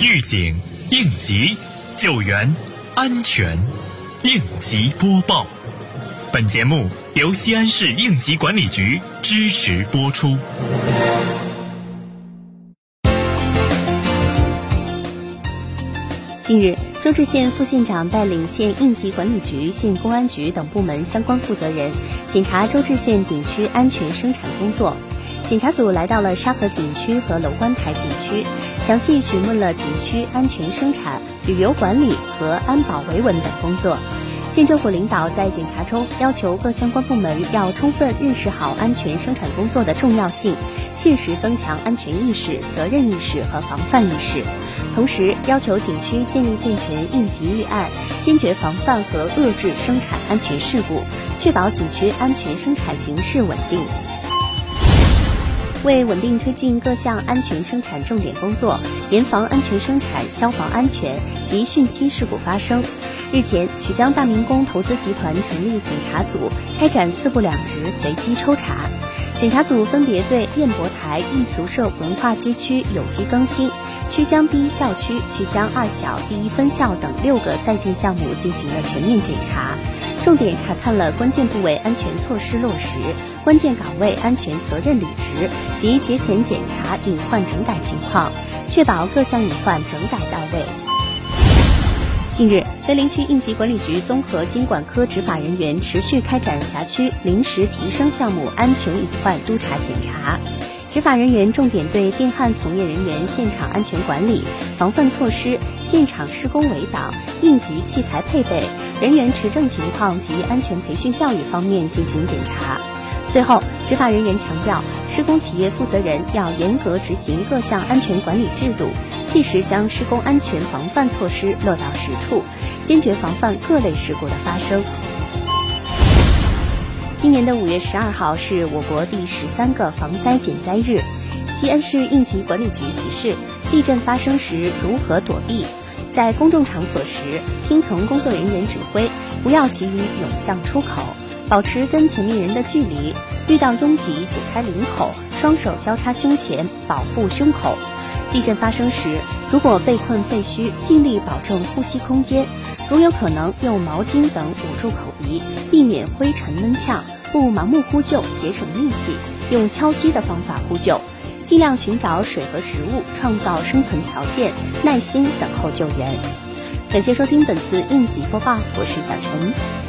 预警、应急、救援、安全，应急播报。本节目由西安市应急管理局支持播出。近日，周至县副县长带领县应急管理局、县公安局等部门相关负责人检查周至县景区安全生产工作。检查组来到了沙河景区和楼观台景区，详细询问了景区安全生产、旅游管理和安保维稳等工作。县政府领导在检查中要求各相关部门要充分认识好安全生产工作的重要性，切实增强安全意识、责任意识和防范意识。同时，要求景区建立健全应急预案，坚决防范和遏制生产安全事故，确保景区安全生产形势稳定。为稳定推进各项安全生产重点工作，严防安全生产、消防安全及汛期事故发生。日前，曲江大明宫投资集团成立检查组，开展四不两直随机抽查。检查组分别对燕博台艺俗社文化街区有机更新、曲江第一校区、曲江二小第一分校等六个在建项目进行了全面检查，重点查看了关键部位安全措施落实、关键岗位安全责任履职及节前检查隐患整改情况，确保各项隐患整改到位。近日，碑林区应急管理局综合经管科执法人员持续开展辖区临时提升项目安全隐患督查检查。执法人员重点对电焊从业人员现场安全管理、防范措施、现场施工围挡、应急器材配备、人员持证情况及安全培训教育方面进行检查。最后，执法人员强调，施工企业负责人要严格执行各项安全管理制度。切实将施工安全防范措施落到实处，坚决防范各类事故的发生。今年的五月十二号是我国第十三个防灾减灾日。西安市应急管理局提示：地震发生时如何躲避？在公众场所时，听从工作人员指挥，不要急于涌向出口，保持跟前面人的距离。遇到拥挤，解开领口，双手交叉胸前，保护胸口。地震发生时，如果被困废墟，尽力保证呼吸空间。如有可能，用毛巾等捂住口鼻，避免灰尘闷呛。不盲目呼救，节省力气，用敲击的方法呼救。尽量寻找水和食物，创造生存条件，耐心等候救援。感谢收听本次应急播报，我是小陈。